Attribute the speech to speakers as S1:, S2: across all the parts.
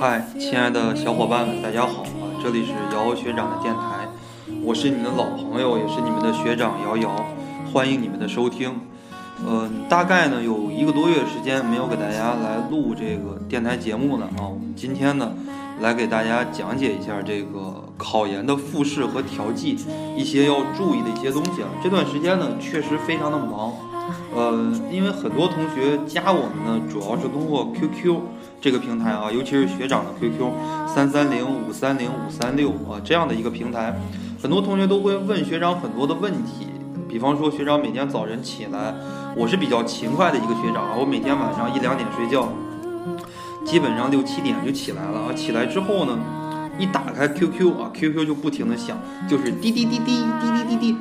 S1: 嗨，亲爱的小伙伴们，大家好啊！这里是瑶学长的电台，我是你们的老朋友，也是你们的学长瑶瑶，欢迎你们的收听。嗯，大概呢有一个多月时间没有给大家来录这个电台节目了啊。我们今天呢来给大家讲解一下这个考研的复试和调剂一些要注意的一些东西啊。这段时间呢确实非常的忙。呃，因为很多同学加我们呢，主要是通过 QQ 这个平台啊，尤其是学长的 QQ 三三零五三零五三六啊这样的一个平台，很多同学都会问学长很多的问题，比方说学长每天早晨起来，我是比较勤快的一个学长啊，我每天晚上一两点睡觉，基本上六七点就起来了啊，起来之后呢，一打开 QQ 啊，QQ 就不停的响，就是滴滴滴滴滴滴滴滴。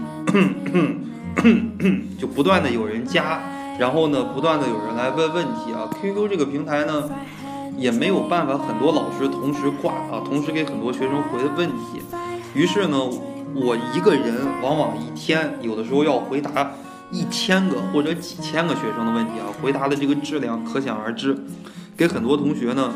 S1: 就不断的有人加，然后呢，不断的有人来问问题啊。QQ 这个平台呢，也没有办法很多老师同时挂啊，同时给很多学生回问题。于是呢，我一个人往往一天有的时候要回答一千个或者几千个学生的问题啊，回答的这个质量可想而知。给很多同学呢，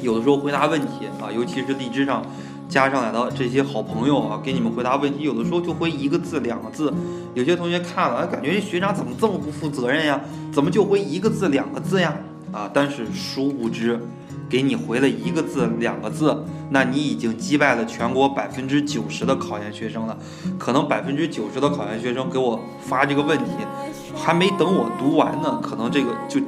S1: 有的时候回答问题啊，尤其是荔枝上。加上来的这些好朋友啊，给你们回答问题，有的时候就回一个字、两个字。有些同学看了，感觉这学长怎么这么不负责任呀？怎么就回一个字、两个字呀？啊！但是殊不知，给你回了一个字、两个字，那你已经击败了全国百分之九十的考研学生了。可能百分之九十的考研学生给我发这个问题，还没等我读完呢，可能这个就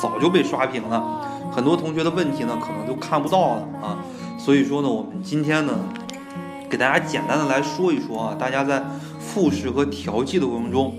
S1: 早就被刷屏了。很多同学的问题呢，可能就看不到了啊。所以说呢，我们今天呢，给大家简单的来说一说啊，大家在复试和调剂的过程中，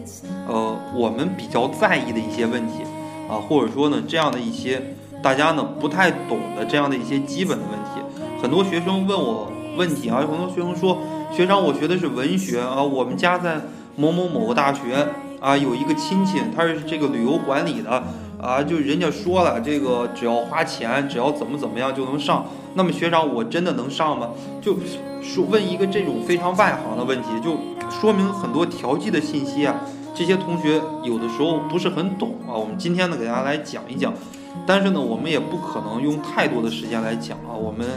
S1: 呃，我们比较在意的一些问题啊，或者说呢，这样的一些大家呢不太懂的这样的一些基本的问题。很多学生问我问题啊，有很多学生说，学长，我学的是文学啊，我们家在某某某个大学啊，有一个亲戚，他是这个旅游管理的。啊，就人家说了，这个只要花钱，只要怎么怎么样就能上。那么学长，我真的能上吗？就说问一个这种非常外行的问题，就说明很多调剂的信息啊，这些同学有的时候不是很懂啊。我们今天呢，给大家来讲一讲，但是呢，我们也不可能用太多的时间来讲啊，我们。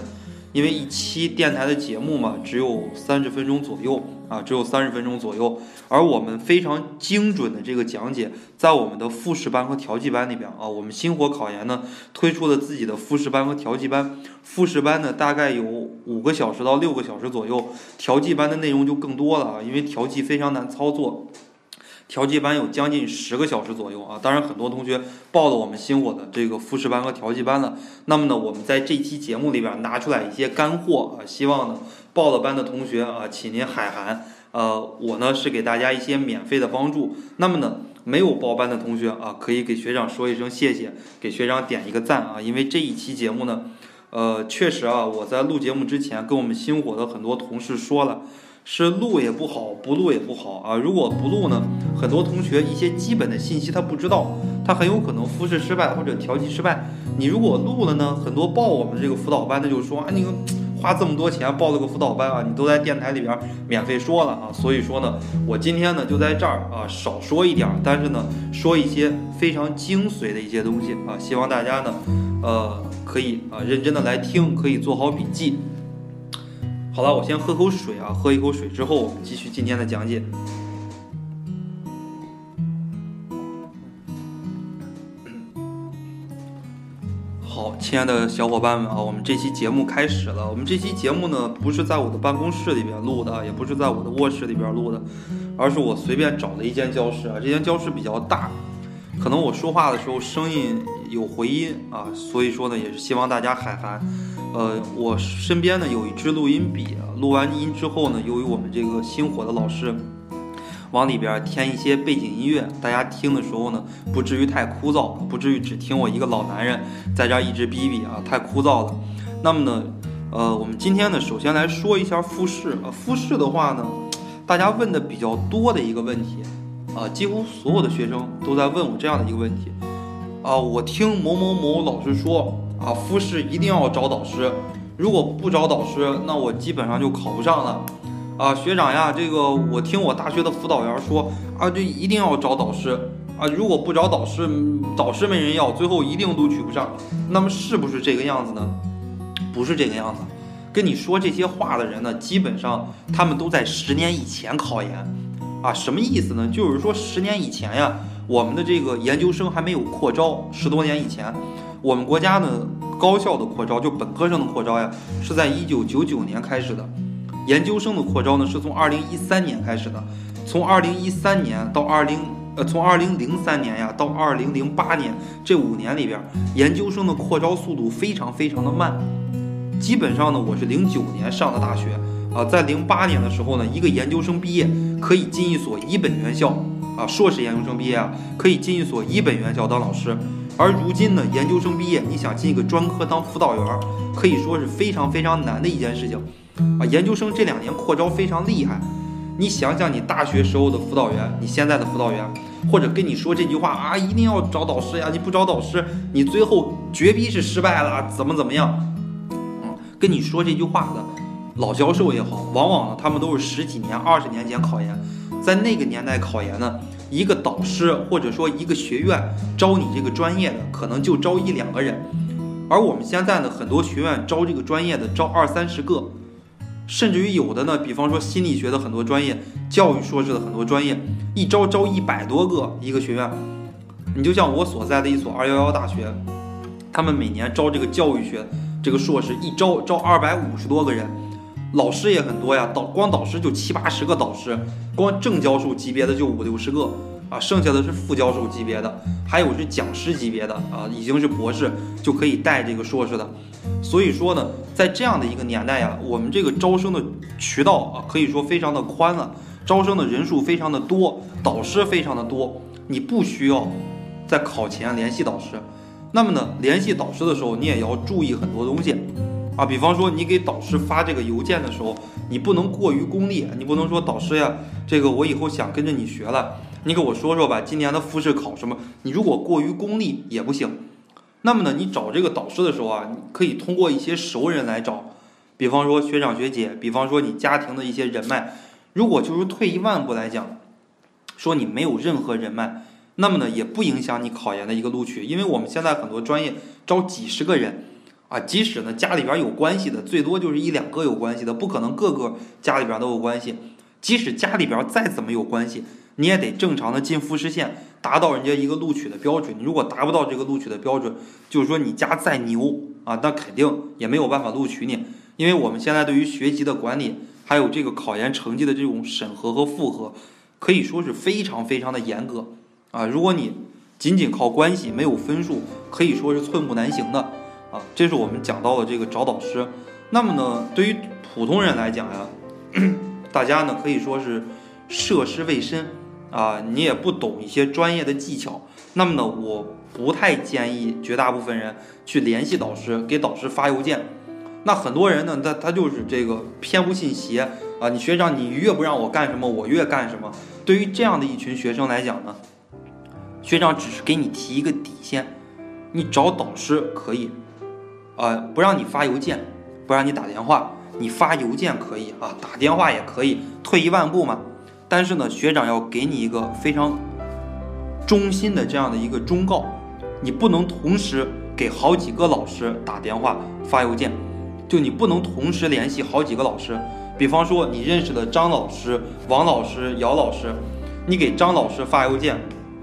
S1: 因为一期电台的节目嘛，只有三十分钟左右啊，只有三十分钟左右。而我们非常精准的这个讲解，在我们的复试班和调剂班里边啊，我们星火考研呢推出了自己的复试班和调剂班。复试班呢大概有五个小时到六个小时左右，调剂班的内容就更多了啊，因为调剂非常难操作。调剂班有将近十个小时左右啊，当然很多同学报了我们星火的这个复试班和调剂班了。那么呢，我们在这期节目里边拿出来一些干货啊，希望呢报了班的同学啊，请您海涵。呃，我呢是给大家一些免费的帮助。那么呢，没有报班的同学啊，可以给学长说一声谢谢，给学长点一个赞啊，因为这一期节目呢，呃，确实啊，我在录节目之前跟我们星火的很多同事说了。是录也不好，不录也不好啊！如果不录呢，很多同学一些基本的信息他不知道，他很有可能复试失败或者调剂失败。你如果录了呢，很多报我们这个辅导班的就说啊，你花这么多钱报了个辅导班啊，你都在电台里边免费说了啊。所以说呢，我今天呢就在这儿啊少说一点，但是呢说一些非常精髓的一些东西啊，希望大家呢呃可以啊认真的来听，可以做好笔记。好了，我先喝口水啊，喝一口水之后，我们继续今天的讲解。好，亲爱的小伙伴们啊，我们这期节目开始了。我们这期节目呢，不是在我的办公室里边录的，也不是在我的卧室里边录的，而是我随便找的一间教室啊。这间教室比较大，可能我说话的时候声音有回音啊，所以说呢，也是希望大家海涵。呃，我身边呢有一支录音笔，录完音之后呢，由于我们这个星火的老师往里边添一些背景音乐，大家听的时候呢，不至于太枯燥，不至于只听我一个老男人在这儿一直哔哔啊，太枯燥了。那么呢，呃，我们今天呢，首先来说一下复试啊，复试的话呢，大家问的比较多的一个问题啊，几乎所有的学生都在问我这样的一个问题啊，我听某某某老师说。啊，复试一定要找导师，如果不找导师，那我基本上就考不上了。啊，学长呀，这个我听我大学的辅导员说，啊，这一定要找导师啊，如果不找导师，导师没人要，最后一定录取不上。那么是不是这个样子呢？不是这个样子。跟你说这些话的人呢，基本上他们都在十年以前考研，啊，什么意思呢？就是说十年以前呀，我们的这个研究生还没有扩招，十多年以前，我们国家呢高校的扩招，就本科生的扩招呀，是在一九九九年开始的，研究生的扩招呢是从二零一三年开始的，从二零一三年到二零呃从二零零三年呀到二零零八年这五年里边，研究生的扩招速度非常非常的慢。基本上呢，我是零九年上的大学啊，在零八年的时候呢，一个研究生毕业可以进一所一本院校啊，硕士研究生毕业啊，可以进一所一本院校当老师。而如今呢，研究生毕业你想进一个专科当辅导员，可以说是非常非常难的一件事情啊。研究生这两年扩招非常厉害，你想想你大学时候的辅导员，你现在的辅导员，或者跟你说这句话啊，一定要找导师呀，你不找导师，你最后绝逼是失败了，怎么怎么样？嗯跟你说这句话的老教授也好，往往呢，他们都是十几年、二十年前考研，在那个年代考研呢，一个导师或者说一个学院招你这个专业的，可能就招一两个人，而我们现在呢，很多学院招这个专业的招二三十个，甚至于有的呢，比方说心理学的很多专业，教育硕士的很多专业，一招招一百多个一个学院，你就像我所在的一所二幺幺大学，他们每年招这个教育学。这个硕士一招招二百五十多个人，老师也很多呀，导光导师就七八十个导师，光正教授级别的就五六十个啊，剩下的是副教授级别的，还有是讲师级别的啊，已经是博士就可以带这个硕士的。所以说呢，在这样的一个年代呀，我们这个招生的渠道啊，可以说非常的宽了，招生的人数非常的多，导师非常的多，你不需要在考前联系导师。那么呢，联系导师的时候，你也要注意很多东西，啊，比方说你给导师发这个邮件的时候，你不能过于功利，你不能说导师呀，这个我以后想跟着你学了，你给我说说吧，今年的复试考什么？你如果过于功利也不行。那么呢，你找这个导师的时候啊，你可以通过一些熟人来找，比方说学长学姐，比方说你家庭的一些人脉。如果就是退一万步来讲，说你没有任何人脉。那么呢，也不影响你考研的一个录取，因为我们现在很多专业招几十个人，啊，即使呢家里边有关系的，最多就是一两个有关系的，不可能个个家里边都有关系。即使家里边再怎么有关系，你也得正常的进复试线，达到人家一个录取的标准。你如果达不到这个录取的标准，就是说你家再牛啊，那肯定也没有办法录取你。因为我们现在对于学籍的管理，还有这个考研成绩的这种审核和复核，可以说是非常非常的严格。啊，如果你仅仅靠关系没有分数，可以说是寸步难行的啊。这是我们讲到的这个找导师。那么呢，对于普通人来讲呀，大家呢可以说是涉世未深啊，你也不懂一些专业的技巧。那么呢，我不太建议绝大部分人去联系导师，给导师发邮件。那很多人呢，他他就是这个偏不信邪啊。你学长，你越不让我干什么，我越干什么。对于这样的一群学生来讲呢？学长只是给你提一个底线，你找导师可以，呃，不让你发邮件，不让你打电话，你发邮件可以啊，打电话也可以，退一万步嘛。但是呢，学长要给你一个非常衷心的这样的一个忠告，你不能同时给好几个老师打电话发邮件，就你不能同时联系好几个老师。比方说你认识的张老师、王老师、姚老师，你给张老师发邮件。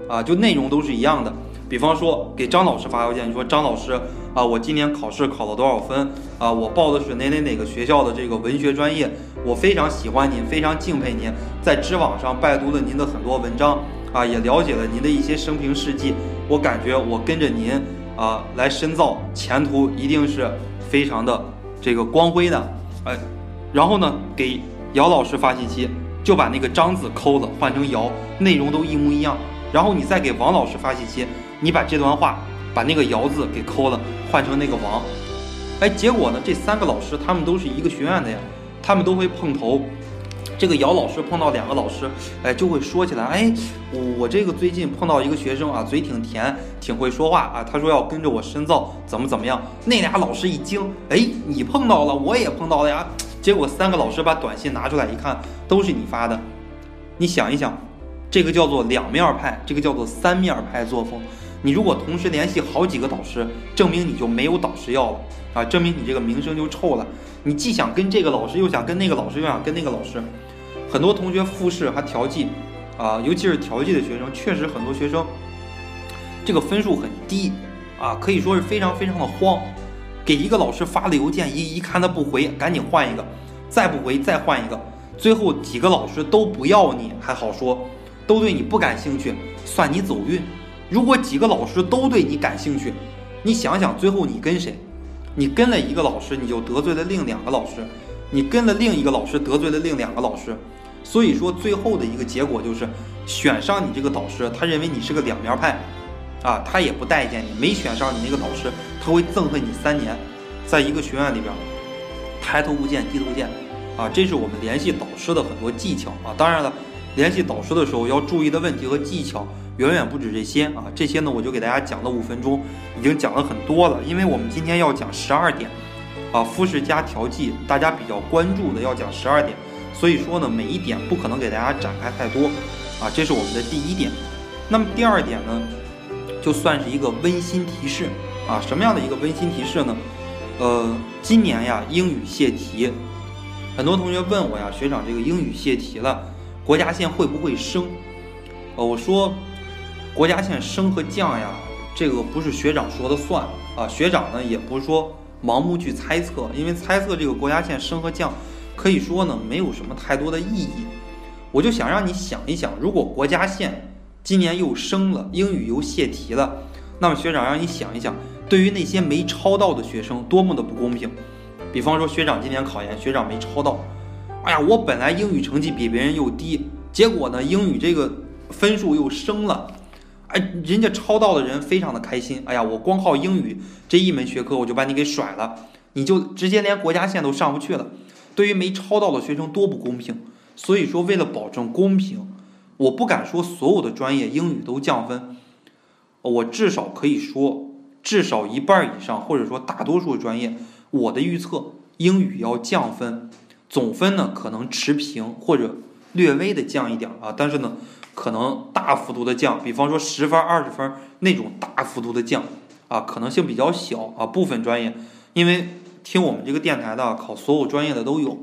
S1: 啊，就内容都是一样的。比方说，给张老师发邮件，你说张老师啊，我今年考试考了多少分啊？我报的是哪哪哪个学校的这个文学专业，我非常喜欢您，非常敬佩您，在知网上拜读了您的很多文章啊，也了解了您的一些生平事迹。我感觉我跟着您啊来深造，前途一定是非常的这个光辉的。哎，然后呢，给姚老师发信息，就把那个张字抠了，换成姚，内容都一模一样。然后你再给王老师发信息，你把这段话，把那个姚字给抠了，换成那个王，哎，结果呢，这三个老师他们都是一个学院的呀，他们都会碰头。这个姚老师碰到两个老师，哎，就会说起来，哎，我这个最近碰到一个学生啊，嘴挺甜，挺会说话啊，他说要跟着我深造，怎么怎么样？那俩老师一惊，哎，你碰到了，我也碰到了呀。结果三个老师把短信拿出来一看，都是你发的，你想一想。这个叫做两面派，这个叫做三面派作风。你如果同时联系好几个导师，证明你就没有导师要了啊，证明你这个名声就臭了。你既想跟这个老师，又想跟那个老师，又想跟那个老师。很多同学复试还调剂，啊，尤其是调剂的学生，确实很多学生这个分数很低，啊，可以说是非常非常的慌。给一个老师发了邮件，一一看他不回，赶紧换一个，再不回再换一个，最后几个老师都不要你还好说，都对你不感兴趣，算你走运。如果几个老师都对你感兴趣，你想想最后你跟谁？你跟了一个老师，你就得罪了另两个老师；你跟了另一个老师，得罪了另两个老师。所以说，最后的一个结果就是，选上你这个导师，他认为你是个两面派，啊，他也不待见你；没选上你那个导师，他会憎恨你三年。在一个学院里边，抬头不见低头见，啊，这是我们联系导师的很多技巧啊。当然了，联系导师的时候要注意的问题和技巧远远不止这些啊。这些呢，我就给大家讲了五分钟，已经讲了很多了。因为我们今天要讲十二点，啊，复试加调剂，大家比较关注的要讲十二点。所以说呢，每一点不可能给大家展开太多，啊，这是我们的第一点。那么第二点呢，就算是一个温馨提示啊，什么样的一个温馨提示呢？呃，今年呀，英语泄题，很多同学问我呀，学长这个英语泄题了，国家线会不会升？呃，我说，国家线升和降呀，这个不是学长说的算啊，学长呢也不是说盲目去猜测，因为猜测这个国家线升和降。可以说呢，没有什么太多的意义。我就想让你想一想，如果国家线今年又升了，英语又泄题了，那么学长让你想一想，对于那些没抄到的学生，多么的不公平。比方说，学长今年考研，学长没抄到，哎呀，我本来英语成绩比别人又低，结果呢，英语这个分数又升了，哎，人家抄到的人非常的开心，哎呀，我光靠英语这一门学科，我就把你给甩了，你就直接连国家线都上不去了。对于没抄到的学生多不公平，所以说为了保证公平，我不敢说所有的专业英语都降分，我至少可以说至少一半以上，或者说大多数专业，我的预测英语要降分，总分呢可能持平或者略微的降一点啊，但是呢可能大幅度的降，比方说十分二十分那种大幅度的降啊，可能性比较小啊，部分专业因为。听我们这个电台的考所有专业的都有，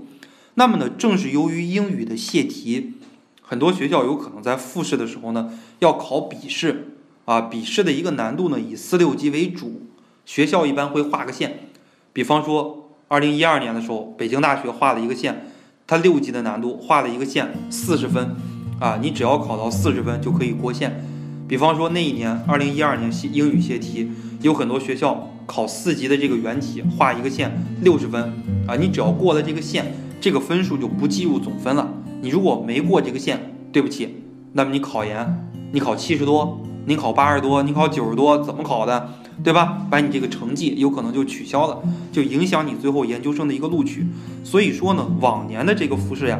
S1: 那么呢，正是由于英语的泄题，很多学校有可能在复试的时候呢要考笔试啊，笔试的一个难度呢以四六级为主，学校一般会画个线，比方说二零一二年的时候，北京大学画了一个线，它六级的难度画了一个线四十分啊，你只要考到四十分就可以过线。比方说那一年二零一二年泄英语泄题，有很多学校。考四级的这个原题画一个线六十分啊，你只要过了这个线，这个分数就不计入总分了。你如果没过这个线，对不起，那么你考研，你考七十多，你考八十多，你考九十多，怎么考的，对吧？把你这个成绩有可能就取消了，就影响你最后研究生的一个录取。所以说呢，往年的这个复试呀，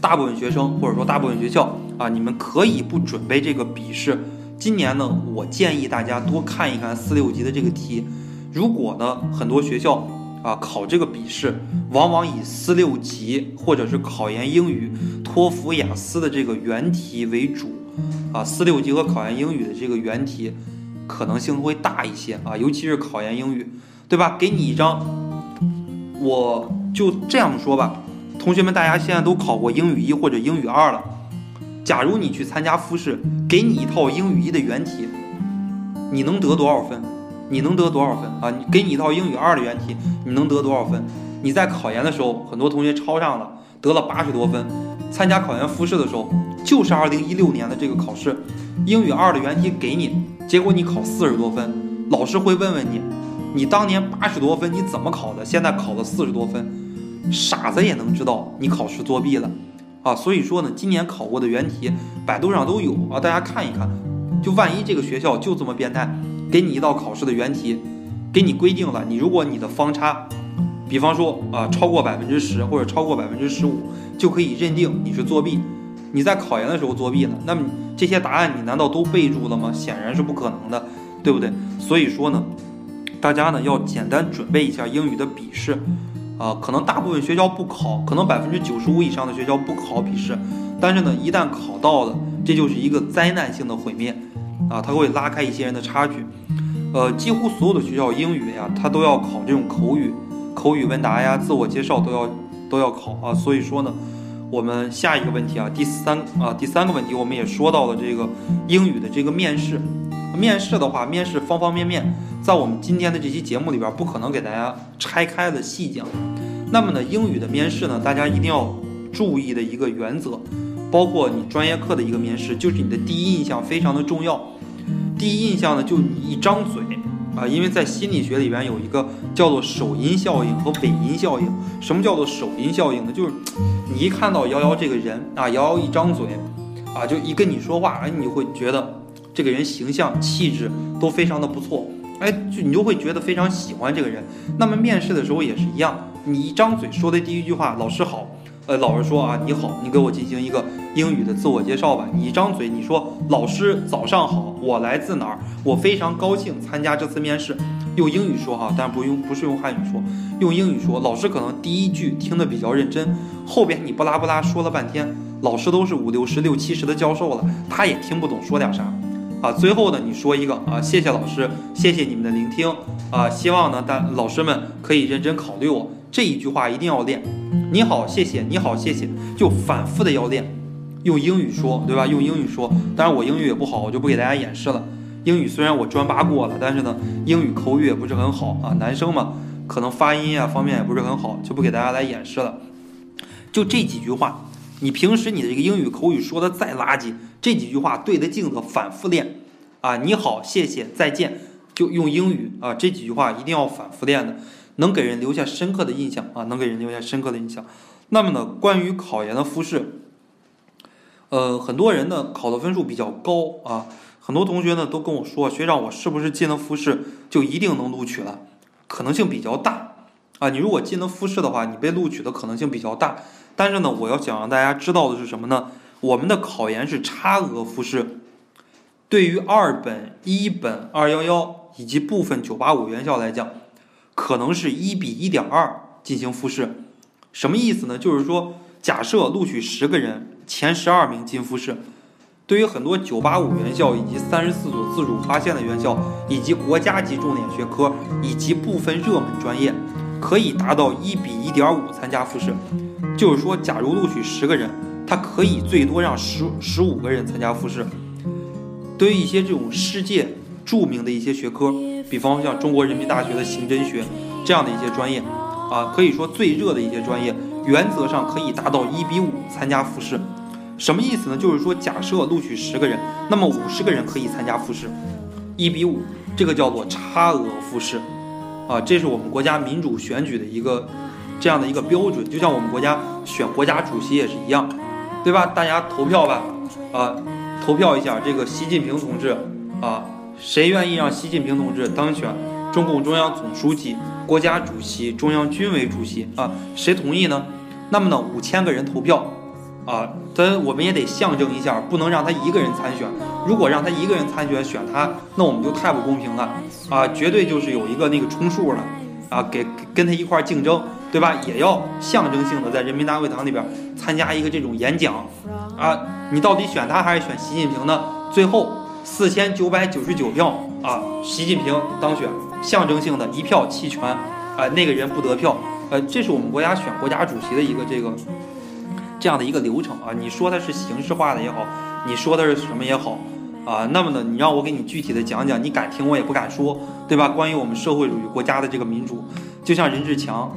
S1: 大部分学生或者说大部分学校啊，你们可以不准备这个笔试。今年呢，我建议大家多看一看四六级的这个题。如果呢，很多学校啊考这个笔试，往往以四六级或者是考研英语、托福、雅思的这个原题为主啊。四六级和考研英语的这个原题可能性会大一些啊，尤其是考研英语，对吧？给你一张，我就这样说吧，同学们，大家现在都考过英语一或者英语二了。假如你去参加复试，给你一套英语一的原题，你能得多少分？你能得多少分啊？你给你一套英语二的原题，你能得多少分？你在考研的时候，很多同学抄上了，得了八十多分。参加考研复试的时候，就是二零一六年的这个考试，英语二的原题给你，结果你考四十多分，老师会问问你，你当年八十多分你怎么考的？现在考了四十多分，傻子也能知道你考试作弊了。啊，所以说呢，今年考过的原题，百度上都有啊，大家看一看。就万一这个学校就这么变态，给你一道考试的原题，给你规定了，你如果你的方差，比方说啊超过百分之十或者超过百分之十五，就可以认定你是作弊。你在考研的时候作弊了，那么这些答案你难道都备注了吗？显然是不可能的，对不对？所以说呢，大家呢要简单准备一下英语的笔试。啊，可能大部分学校不考，可能百分之九十五以上的学校不考笔试，但是呢，一旦考到了，这就是一个灾难性的毁灭。啊，它会拉开一些人的差距。呃，几乎所有的学校英语呀，它都要考这种口语、口语问答呀、自我介绍都要都要考啊。所以说呢，我们下一个问题啊，第三啊第三个问题，我们也说到了这个英语的这个面试。面试的话，面试方方面面，在我们今天的这期节目里边，不可能给大家拆开的细讲。那么呢，英语的面试呢，大家一定要注意的一个原则，包括你专业课的一个面试，就是你的第一印象非常的重要。第一印象呢，就你一张嘴啊，因为在心理学里边有一个叫做首因效应和尾音效应。什么叫做首因效应呢？就是你一看到瑶瑶这个人啊，瑶瑶一张嘴啊，就一跟你说话，哎，你就会觉得这个人形象气质都非常的不错，哎，就你就会觉得非常喜欢这个人。那么面试的时候也是一样。你一张嘴说的第一句话，老师好，呃，老师说啊，你好，你给我进行一个英语的自我介绍吧。你一张嘴，你说老师早上好，我来自哪儿，我非常高兴参加这次面试。用英语说哈，但不用，不是用汉语说，用英语说。老师可能第一句听得比较认真，后边你不拉不拉说了半天，老师都是五六十、六七十的教授了，他也听不懂说点啥。啊，最后呢，你说一个啊，谢谢老师，谢谢你们的聆听啊，希望呢，大老师们可以认真考虑我。这一句话一定要练，你好，谢谢，你好，谢谢，就反复的要练，用英语说，对吧？用英语说，当然我英语也不好，我就不给大家演示了。英语虽然我专八过了，但是呢，英语口语也不是很好啊。男生嘛，可能发音啊方面也不是很好，就不给大家来演示了。就这几句话，你平时你的这个英语口语说的再垃圾，这几句话对着镜子反复练啊。你好，谢谢，再见，就用英语啊，这几句话一定要反复练的。能给人留下深刻的印象啊，能给人留下深刻的印象。那么呢，关于考研的复试，呃，很多人呢考的分数比较高啊，很多同学呢都跟我说，学长，我是不是进了复试就一定能录取了？可能性比较大啊。你如果进了复试的话，你被录取的可能性比较大。但是呢，我要想让大家知道的是什么呢？我们的考研是差额复试，对于二本、一本、二幺幺以及部分九八五院校来讲。可能是一比一点二进行复试，什么意思呢？就是说，假设录取十个人，前十二名进复试。对于很多九八五院校以及三十四所自主划线的院校，以及国家级重点学科以及部分热门专业，可以达到一比一点五参加复试。就是说，假如录取十个人，他可以最多让十十五个人参加复试。对于一些这种世界著名的一些学科。比方像中国人民大学的刑侦学这样的一些专业，啊，可以说最热的一些专业，原则上可以达到一比五参加复试。什么意思呢？就是说，假设录取十个人，那么五十个人可以参加复试，一比五，这个叫做差额复试，啊，这是我们国家民主选举的一个这样的一个标准。就像我们国家选国家主席也是一样，对吧？大家投票吧，啊，投票一下这个习近平同志，啊。谁愿意让习近平同志当选中共中央总书记、国家主席、中央军委主席啊？谁同意呢？那么呢，五千个人投票，啊，咱我们也得象征一下，不能让他一个人参选。如果让他一个人参选选他，那我们就太不公平了啊！绝对就是有一个那个充数了啊，给跟他一块竞争，对吧？也要象征性的在人民大会堂里边参加一个这种演讲啊！你到底选他还是选习近平呢？最后。四千九百九十九票啊，习近平当选，象征性的一票弃权，啊，那个人不得票，呃，这是我们国家选国家主席的一个这个这样的一个流程啊。你说它是形式化的也好，你说的是什么也好啊，那么呢，你让我给你具体的讲讲，你敢听我也不敢说，对吧？关于我们社会主义国家的这个民主，就像任志强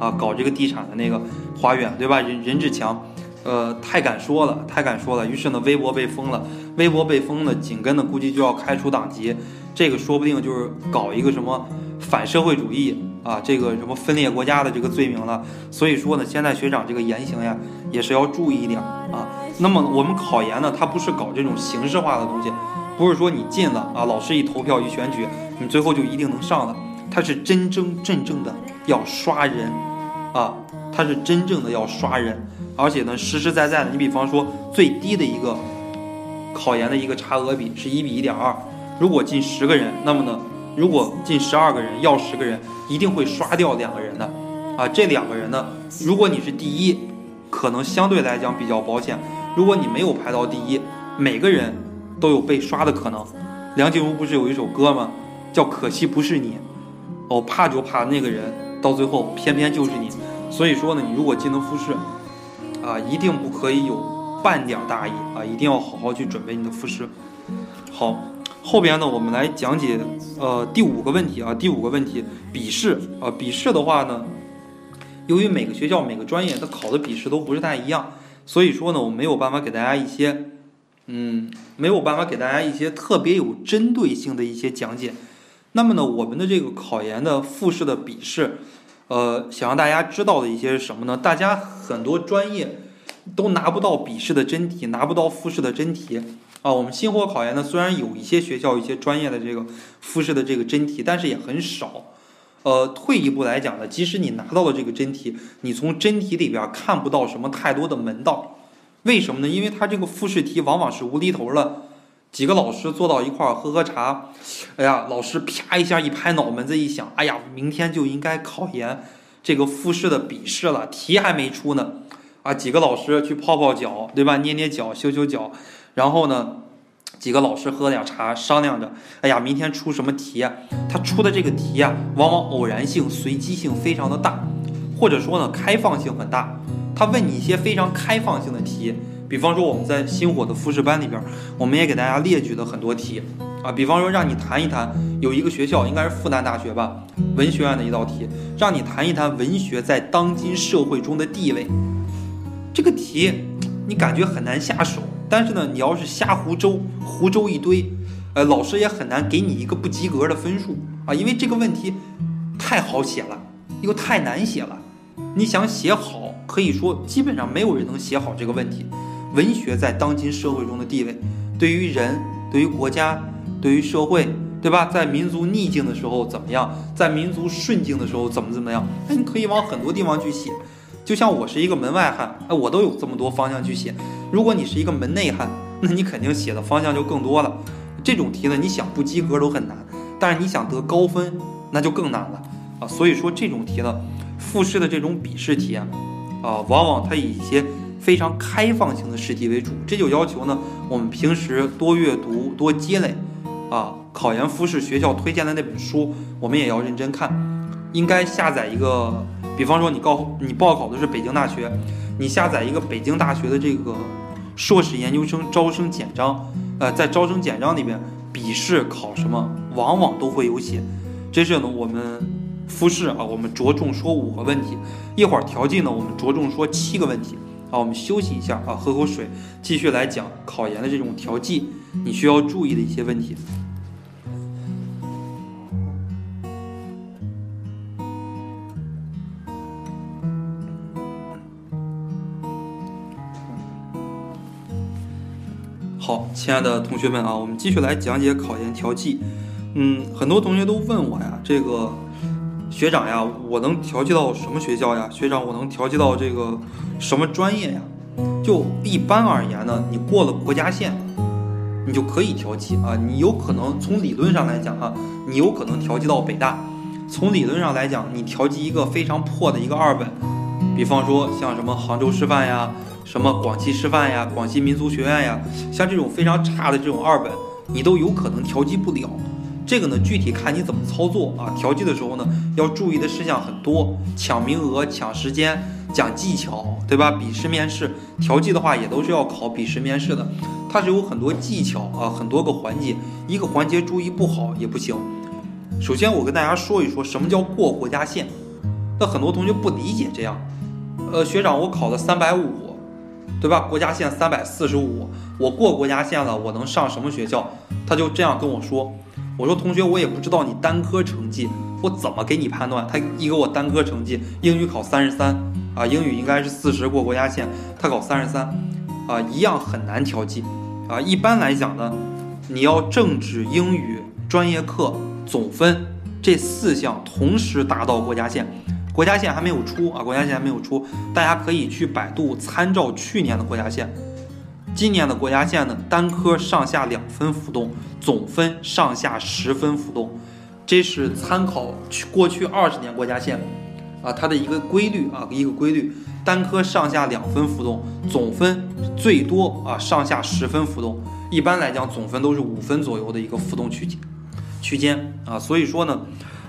S1: 啊，搞这个地产的那个花园，对吧？任任志强。呃，太敢说了，太敢说了。于是呢，微博被封了，微博被封呢，紧跟的估计就要开除党籍，这个说不定就是搞一个什么反社会主义啊，这个什么分裂国家的这个罪名了。所以说呢，现在学长这个言行呀，也是要注意一点啊。那么我们考研呢，它不是搞这种形式化的东西，不是说你进了啊，老师一投票一选举，你最后就一定能上了，它是真真正正的要刷人啊，它是真正的要刷人。而且呢，实实在在的，你比方说最低的一个考研的一个差额比是一比一点二，如果进十个人，那么呢，如果进十二个人要十个人，一定会刷掉两个人的，啊，这两个人呢，如果你是第一，可能相对来讲比较保险；如果你没有排到第一，每个人都有被刷的可能。梁静茹不是有一首歌吗？叫《可惜不是你》。哦，怕就怕那个人到最后偏偏就是你。所以说呢，你如果进了复试，啊，一定不可以有半点大意啊，一定要好好去准备你的复试。好，后边呢，我们来讲解呃第五个问题啊，第五个问题，笔试啊，笔试的话呢，由于每个学校每个专业它考的笔试都不是太一样，所以说呢，我没有办法给大家一些。嗯，没有办法给大家一些特别有针对性的一些讲解。那么呢，我们的这个考研的复试的笔试，呃，想让大家知道的一些是什么呢？大家很多专业都拿不到笔试的真题，拿不到复试的真题啊。我们新火考研呢，虽然有一些学校、一些专业的这个复试的这个真题，但是也很少。呃，退一步来讲呢，即使你拿到了这个真题，你从真题里边看不到什么太多的门道。为什么呢？因为它这个复试题往往是无厘头了，几个老师坐到一块儿喝喝茶，哎呀，老师啪一下一拍脑门子一想，哎呀，明天就应该考研这个复试的笔试了，题还没出呢，啊，几个老师去泡泡脚，对吧？捏捏脚，修修脚，然后呢，几个老师喝点茶，商量着，哎呀，明天出什么题啊？他出的这个题啊，往往偶然性、随机性非常的大，或者说呢，开放性很大。他问你一些非常开放性的题，比方说我们在星火的复试班里边，我们也给大家列举了很多题啊，比方说让你谈一谈，有一个学校应该是复旦大学吧，文学院的一道题，让你谈一谈文学在当今社会中的地位。这个题你感觉很难下手，但是呢，你要是瞎胡诌，胡诌一堆，呃，老师也很难给你一个不及格的分数啊，因为这个问题太好写了，又太难写了，你想写好。可以说，基本上没有人能写好这个问题。文学在当今社会中的地位，对于人、对于国家、对于社会，对吧？在民族逆境的时候怎么样？在民族顺境的时候怎么怎么样？哎，你可以往很多地方去写。就像我是一个门外汉，哎，我都有这么多方向去写。如果你是一个门内汉，那你肯定写的方向就更多了。这种题呢，你想不及格都很难，但是你想得高分，那就更难了啊。所以说，这种题呢，复试的这种笔试题啊。啊，往往它以一些非常开放型的试题为主，这就要求呢，我们平时多阅读、多积累。啊，考研复试学校推荐的那本书，我们也要认真看。应该下载一个，比方说你高你报考的是北京大学，你下载一个北京大学的这个硕士研究生招生简章。呃，在招生简章里面，笔试考什么，往往都会有写。这是呢，我们。复试啊，我们着重说五个问题，一会儿调剂呢，我们着重说七个问题。好，我们休息一下啊，喝口水，继续来讲考研的这种调剂，你需要注意的一些问题。好，亲爱的同学们啊，我们继续来讲解考研调剂。嗯，很多同学都问我呀，这个。学长呀，我能调剂到什么学校呀？学长，我能调剂到这个什么专业呀？就一般而言呢，你过了国家线，你就可以调剂啊。你有可能从理论上来讲哈，你有可能调剂到北大。从理论上来讲，你调剂一个非常破的一个二本，比方说像什么杭州师范呀、什么广西师范呀、广西民族学院呀，像这种非常差的这种二本，你都有可能调剂不了。这个呢，具体看你怎么操作啊。调剂的时候呢，要注意的事项很多，抢名额、抢时间、讲技巧，对吧？笔试、面试，调剂的话也都是要考笔试、面试的，它是有很多技巧啊，很多个环节，一个环节注意不好也不行。首先，我跟大家说一说什么叫过国家线。那很多同学不理解这样，呃，学长，我考了三百五，对吧？国家线三百四十五，我过国家线了，我能上什么学校？他就这样跟我说。我说同学，我也不知道你单科成绩，我怎么给你判断？他一给我单科成绩，英语考三十三啊，英语应该是四十过国家线，他考三十三，啊，一样很难调剂啊。一般来讲呢，你要政治、英语专业课总分这四项同时达到国家线，国家线还没有出啊，国家线还没有出，大家可以去百度参照去年的国家线。今年的国家线呢，单科上下两分浮动，总分上下十分浮动，这是参考去过去二十年国家线，啊，它的一个规律啊，一个规律，单科上下两分浮动，总分最多啊上下十分浮动，一般来讲总分都是五分左右的一个浮动区间区间啊。所以说呢，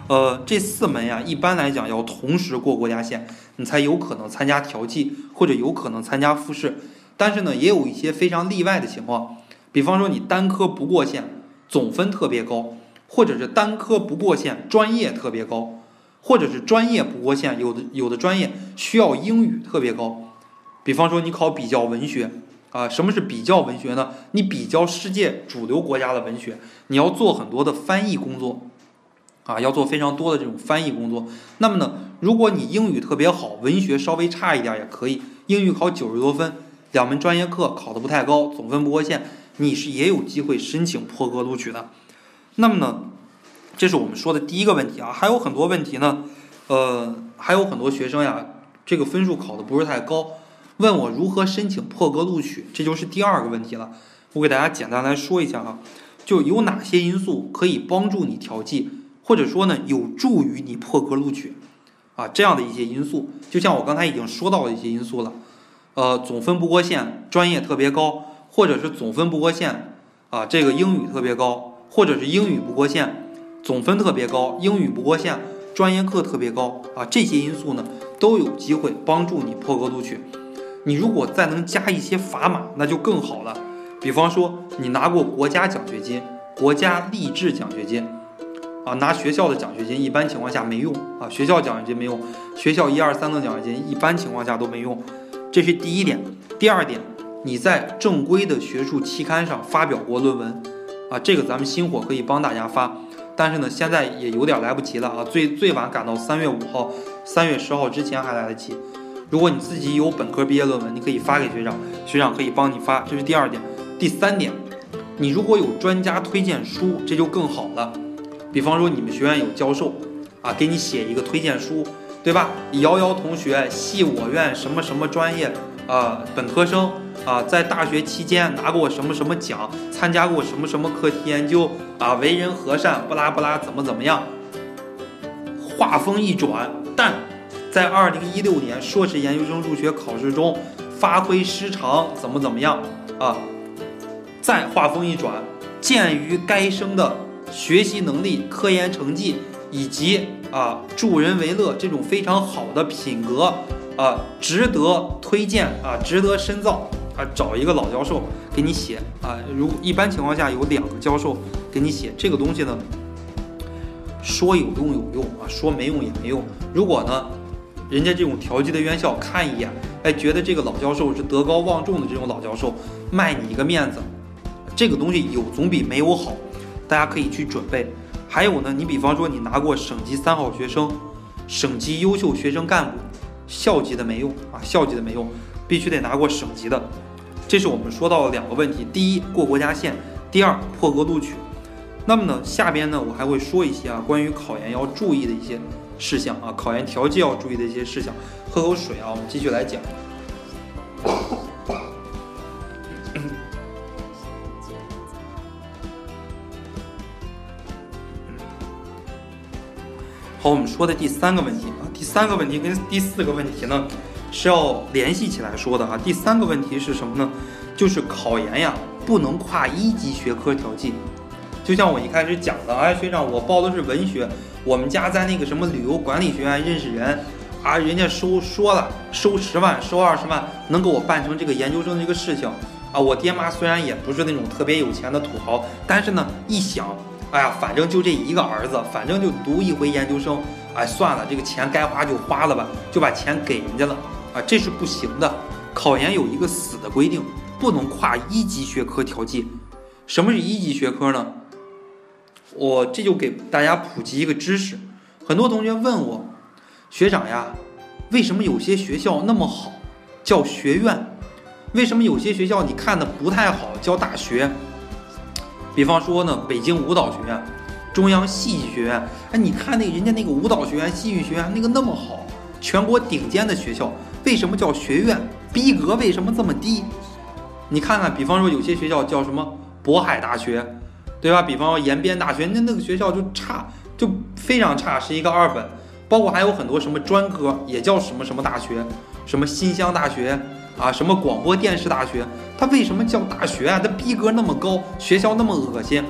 S1: 呃，这四门呀，一般来讲要同时过国家线，你才有可能参加调剂或者有可能参加复试。但是呢，也有一些非常例外的情况，比方说你单科不过线，总分特别高，或者是单科不过线，专业特别高，或者是专业不过线，有的有的专业需要英语特别高。比方说你考比较文学啊，什么是比较文学呢？你比较世界主流国家的文学，你要做很多的翻译工作啊，要做非常多的这种翻译工作。那么呢，如果你英语特别好，文学稍微差一点也可以，英语考九十多分。两门专业课考得不太高，总分不过线，你是也有机会申请破格录取的。那么呢，这是我们说的第一个问题啊，还有很多问题呢。呃，还有很多学生呀，这个分数考的不是太高，问我如何申请破格录取，这就是第二个问题了。我给大家简单来说一下啊，就有哪些因素可以帮助你调剂，或者说呢，有助于你破格录取啊，这样的一些因素，就像我刚才已经说到的一些因素了。呃，总分不过线，专业特别高，或者是总分不过线，啊，这个英语特别高，或者是英语不过线，总分特别高，英语不过线，专业课特别高，啊，这些因素呢都有机会帮助你破格录取。你如果再能加一些砝码，那就更好了。比方说，你拿过国家奖学金、国家励志奖学金，啊，拿学校的奖学金一般情况下没用，啊，学校奖学金没用，学校一二三等奖学金一般情况下都没用。这是第一点，第二点，你在正规的学术期刊上发表过论文，啊，这个咱们星火可以帮大家发，但是呢，现在也有点来不及了啊，最最晚赶到三月五号、三月十号之前还来得及。如果你自己有本科毕业论文，你可以发给学长，学长可以帮你发。这是第二点，第三点，你如果有专家推荐书，这就更好了。比方说你们学院有教授，啊，给你写一个推荐书。对吧？瑶瑶同学系我院什么什么专业啊？本科生啊，在大学期间拿过什么什么奖？参加过什么什么课题研究啊？为人和善，不拉不拉，怎么怎么样？话锋一转，但在二零一六年硕士研究生入学考试中发挥失常，怎么怎么样啊？再话锋一转，鉴于该生的学习能力、科研成绩。以及啊，助人为乐这种非常好的品格啊，值得推荐啊，值得深造啊。找一个老教授给你写啊，如一般情况下有两个教授给你写这个东西呢，说有用有用啊，说没用也没用。如果呢，人家这种调剂的院校看一眼，哎，觉得这个老教授是德高望重的这种老教授，卖你一个面子，这个东西有总比没有好，大家可以去准备。还有呢，你比方说你拿过省级三好学生、省级优秀学生干部，校级的没用啊，校级的没用，必须得拿过省级的。这是我们说到的两个问题：第一，过国家线；第二，破格录取。那么呢，下边呢，我还会说一些啊，关于考研要注意的一些事项啊，考研调剂要注意的一些事项。喝口水啊，我们继续来讲。好，我们说的第三个问题啊，第三个问题跟第四个问题呢是要联系起来说的啊。第三个问题是什么呢？就是考研呀，不能跨一级学科调剂。就像我一开始讲的，哎，学长，我报的是文学，我们家在那个什么旅游管理学院认识人啊，人家收说了收十万，收二十万，能给我办成这个研究生的一个事情啊。我爹妈虽然也不是那种特别有钱的土豪，但是呢，一想。哎呀，反正就这一个儿子，反正就读一回研究生，哎，算了，这个钱该花就花了吧，就把钱给人家了啊，这是不行的。考研有一个死的规定，不能跨一级学科调剂。什么是一级学科呢？我这就给大家普及一个知识。很多同学问我，学长呀，为什么有些学校那么好，叫学院？为什么有些学校你看的不太好，叫大学？比方说呢，北京舞蹈学院、中央戏剧学院，哎，你看那人家那个舞蹈学院、戏剧学院那个那么好，全国顶尖的学校，为什么叫学院？逼格为什么这么低？你看看，比方说有些学校叫什么渤海大学，对吧？比方说延边大学，那那个学校就差，就非常差，是一个二本。包括还有很多什么专科也叫什么什么大学，什么新乡大学啊，什么广播电视大学，它为什么叫大学啊？它逼格那么高，学校那么恶心。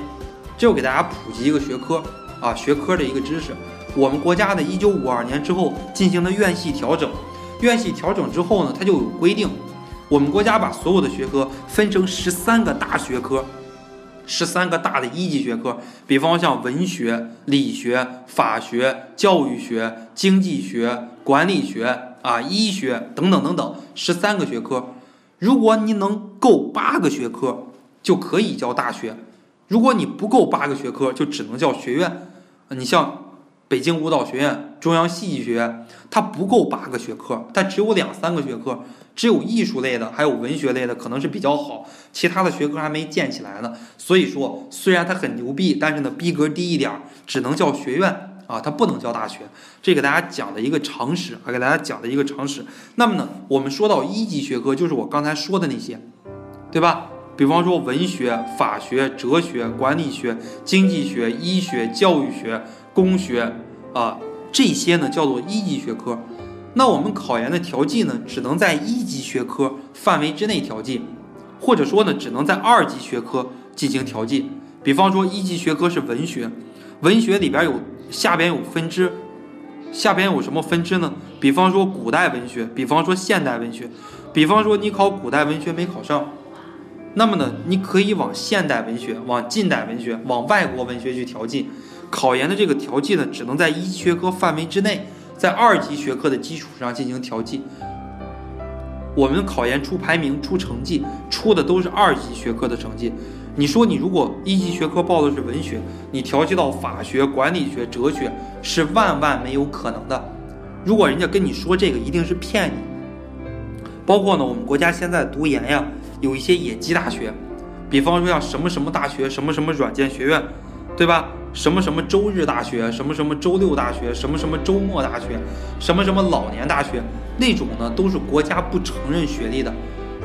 S1: 这给大家普及一个学科啊，学科的一个知识。我们国家呢，一九五二年之后进行了院系调整，院系调整之后呢，它就有规定，我们国家把所有的学科分成十三个大学科，十三个大的一级学科，比方像文学、理学、法学、教育学、经济学、管理学啊、医学等等等等，十三个学科。如果你能够八个学科，就可以叫大学；如果你不够八个学科，就只能叫学院。你像。北京舞蹈学院、中央戏剧学院，它不够八个学科，它只有两三个学科，只有艺术类的，还有文学类的可能是比较好，其他的学科还没建起来呢。所以说，虽然它很牛逼，但是呢，逼格低一点，只能叫学院啊，它不能叫大学。这给大家讲的一个常识啊，给大家讲的一个常识。那么呢，我们说到一级学科，就是我刚才说的那些，对吧？比方说文学、法学、哲学、管理学、经济学、医学、教育学。工学啊，这些呢叫做一级学科。那我们考研的调剂呢，只能在一级学科范围之内调剂，或者说呢，只能在二级学科进行调剂。比方说，一级学科是文学，文学里边有下边有分支，下边有什么分支呢？比方说古代文学，比方说现代文学，比方说你考古代文学没考上，那么呢，你可以往现代文学、往近代文学、往外国文学去调剂。考研的这个调剂呢，只能在一学科范围之内，在二级学科的基础上进行调剂。我们考研出排名、出成绩，出的都是二级学科的成绩。你说你如果一级学科报的是文学，你调剂到法学、管理学、哲学是万万没有可能的。如果人家跟你说这个，一定是骗你。包括呢，我们国家现在读研呀，有一些野鸡大学，比方说像什么什么大学、什么什么软件学院，对吧？什么什么周日大学，什么什么周六大学，什么什么周末大学，什么什么老年大学，那种呢都是国家不承认学历的，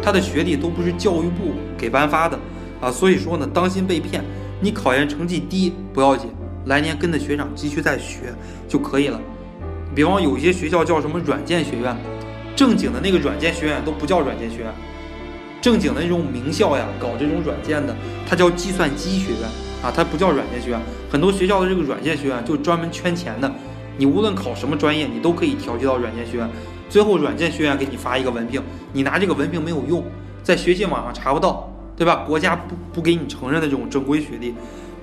S1: 他的学历都不是教育部给颁发的啊，所以说呢，当心被骗。你考研成绩低不要紧，来年跟着学长继续再学就可以了。比方有一些学校叫什么软件学院，正经的那个软件学院都不叫软件学院，正经的那种名校呀，搞这种软件的，它叫计算机学院。啊，它不叫软件学院，很多学校的这个软件学院就专门圈钱的。你无论考什么专业，你都可以调剂到软件学院。最后软件学院给你发一个文凭，你拿这个文凭没有用，在学信网上查不到，对吧？国家不不给你承认的这种正规学历，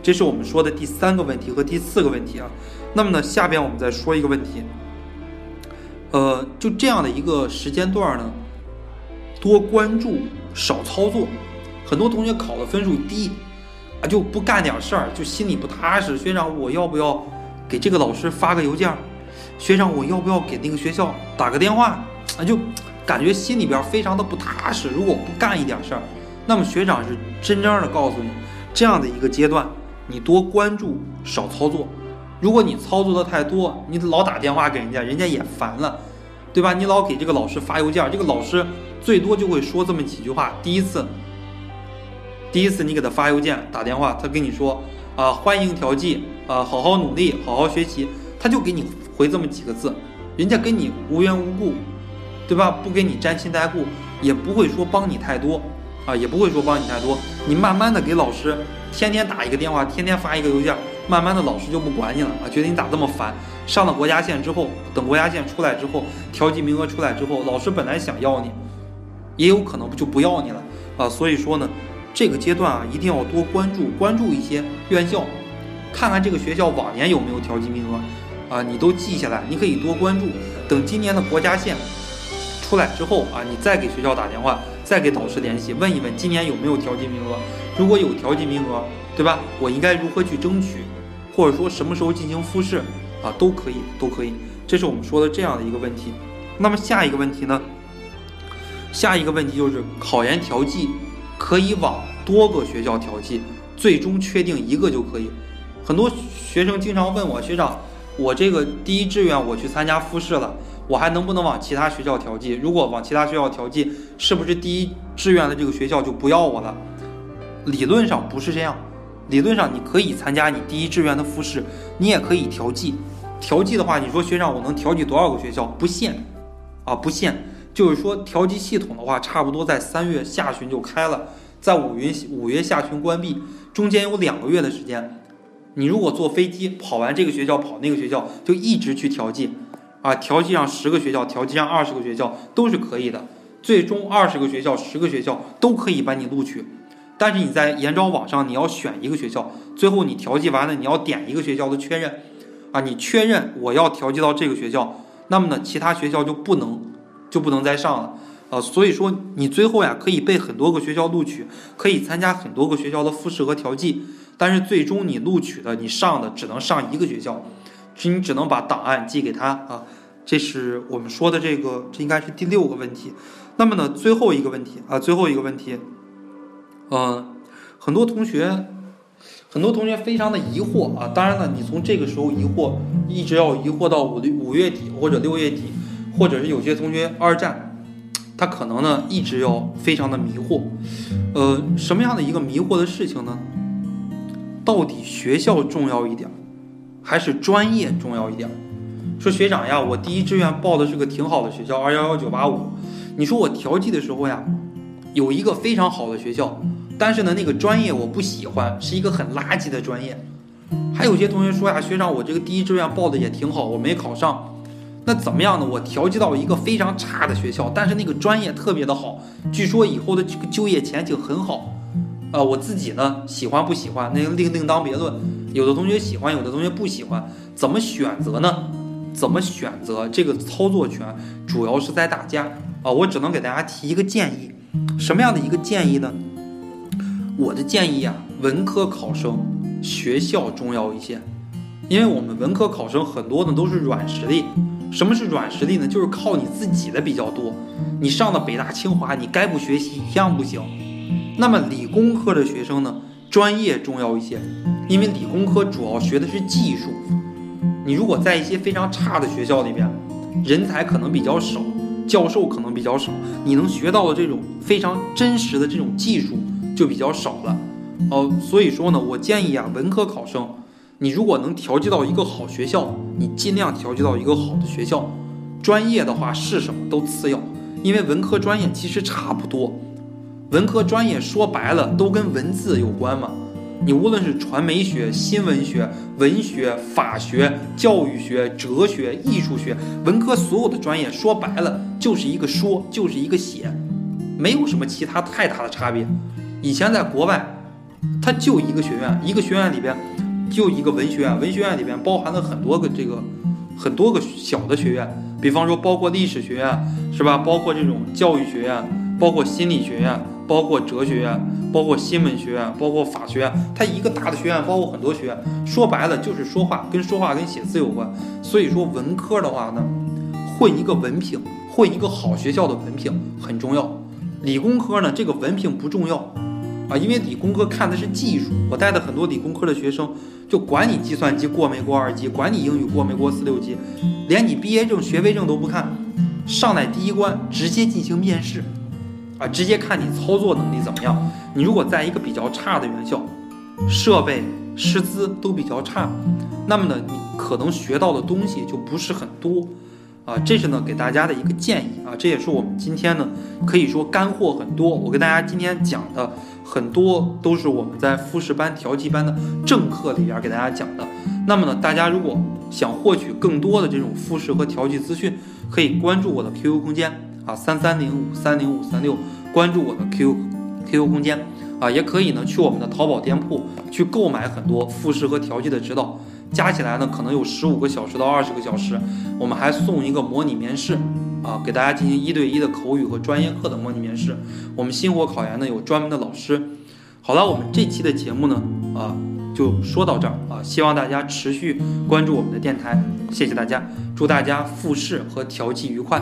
S1: 这是我们说的第三个问题和第四个问题啊。那么呢，下边我们再说一个问题，呃，就这样的一个时间段呢，多关注少操作，很多同学考的分数低。啊，就不干点事儿，就心里不踏实。学长，我要不要给这个老师发个邮件？学长，我要不要给那个学校打个电话？啊，就感觉心里边非常的不踏实。如果不干一点事儿，那么学长是真正的告诉你，这样的一个阶段，你多关注，少操作。如果你操作的太多，你老打电话给人家，人家也烦了，对吧？你老给这个老师发邮件，这个老师最多就会说这么几句话。第一次。第一次你给他发邮件、打电话，他跟你说啊，欢迎调剂啊，好好努力，好好学习，他就给你回这么几个字，人家跟你无缘无故，对吧？不给你沾亲带故，也不会说帮你太多啊，也不会说帮你太多。你慢慢的给老师天天打一个电话，天天发一个邮件，慢慢的老师就不管你了啊，觉得你咋这么烦。上了国家线之后，等国家线出来之后，调剂名额出来之后，老师本来想要你，也有可能就不要你了啊。所以说呢。这个阶段啊，一定要多关注关注一些院校，看看这个学校往年有没有调剂名额，啊，你都记下来，你可以多关注。等今年的国家线出来之后啊，你再给学校打电话，再给导师联系，问一问今年有没有调剂名额。如果有调剂名额，对吧？我应该如何去争取，或者说什么时候进行复试啊，都可以，都可以。这是我们说的这样的一个问题。那么下一个问题呢？下一个问题就是考研调剂。可以往多个学校调剂，最终确定一个就可以。很多学生经常问我，学长，我这个第一志愿我去参加复试了，我还能不能往其他学校调剂？如果往其他学校调剂，是不是第一志愿的这个学校就不要我了？理论上不是这样，理论上你可以参加你第一志愿的复试，你也可以调剂。调剂的话，你说学长我能调剂多少个学校？不限，啊不限。就是说调剂系统的话，差不多在三月下旬就开了，在五月五月下旬关闭，中间有两个月的时间。你如果坐飞机跑完这个学校跑那个学校，就一直去调剂，啊，调剂上十个学校，调剂上二十个学校都是可以的。最终二十个学校、十个学校都可以把你录取，但是你在研招网上你要选一个学校，最后你调剂完了，你要点一个学校的确认，啊，你确认我要调剂到这个学校，那么呢，其他学校就不能就不能再上了，啊，所以说你最后呀可以被很多个学校录取，可以参加很多个学校的复试和调剂。但是最终你录取的，你上的只能上一个学校，你只能把档案寄给他啊。这是我们说的这个，这应该是第六个问题。那么呢，最后一个问题啊，最后一个问题，嗯，很多同学，很多同学非常的疑惑啊。当然了，你从这个时候疑惑，一直要疑惑到五六五月底或者六月底，或者是有些同学二战，他可能呢一直要非常的迷惑。呃，什么样的一个迷惑的事情呢？到底学校重要一点，还是专业重要一点？说学长呀，我第一志愿报的是个挺好的学校，二幺幺九八五。你说我调剂的时候呀，有一个非常好的学校，但是呢，那个专业我不喜欢，是一个很垃圾的专业。还有些同学说呀，学长，我这个第一志愿报的也挺好，我没考上。那怎么样呢？我调剂到一个非常差的学校，但是那个专业特别的好，据说以后的这个就业前景很好。啊，我自己呢喜欢不喜欢，那另另当别论。有的同学喜欢，有的同学不喜欢，怎么选择呢？怎么选择这个操作权，主要是在大家啊。我只能给大家提一个建议，什么样的一个建议呢？我的建议啊，文科考生学校重要一些，因为我们文科考生很多呢都是软实力。什么是软实力呢？就是靠你自己的比较多。你上的北大清华，你该不学习一样不行。那么理工科的学生呢，专业重要一些，因为理工科主要学的是技术。你如果在一些非常差的学校里边，人才可能比较少，教授可能比较少，你能学到的这种非常真实的这种技术就比较少了。哦，所以说呢，我建议啊，文科考生，你如果能调剂到一个好学校，你尽量调剂到一个好的学校。专业的话是什么都次要，因为文科专业其实差不多。文科专业说白了都跟文字有关嘛，你无论是传媒学、新闻学、文学、法学、教育学、哲学、艺术学，文科所有的专业说白了就是一个说，就是一个写，没有什么其他太大的差别。以前在国外，它就一个学院，一个学院里边就一个文学院，文学院里边包含了很多个这个很多个小的学院，比方说包括历史学院是吧？包括这种教育学院，包括心理学院。包括哲学院，包括新闻学院，包括法学院，它一个大的学院包括很多学院。说白了就是说话，跟说话跟写字有关。所以说文科的话呢，混一个文凭，混一个好学校的文凭很重要。理工科呢，这个文凭不重要啊，因为理工科看的是技术。我带的很多理工科的学生，就管你计算机过没过二级，管你英语过没过四六级，连你毕业证、学位证都不看，上来第一关直接进行面试。啊，直接看你操作能力怎么样。你如果在一个比较差的院校，设备、师资都比较差，那么呢，你可能学到的东西就不是很多。啊，这是呢给大家的一个建议啊，这也是我们今天呢可以说干货很多。我跟大家今天讲的很多都是我们在复试班、调剂班的正课里边给大家讲的。那么呢，大家如果想获取更多的这种复试和调剂资讯，可以关注我的 QQ 空间。啊，三三零五三零五三六，关注我的 Q Q 空间啊，也可以呢去我们的淘宝店铺去购买很多复试和调剂的指导，加起来呢可能有十五个小时到二十个小时，我们还送一个模拟面试啊，给大家进行一对一的口语和专业课的模拟面试。我们星火考研呢有专门的老师。好了，我们这期的节目呢啊就说到这儿啊，希望大家持续关注我们的电台，谢谢大家，祝大家复试和调剂愉快。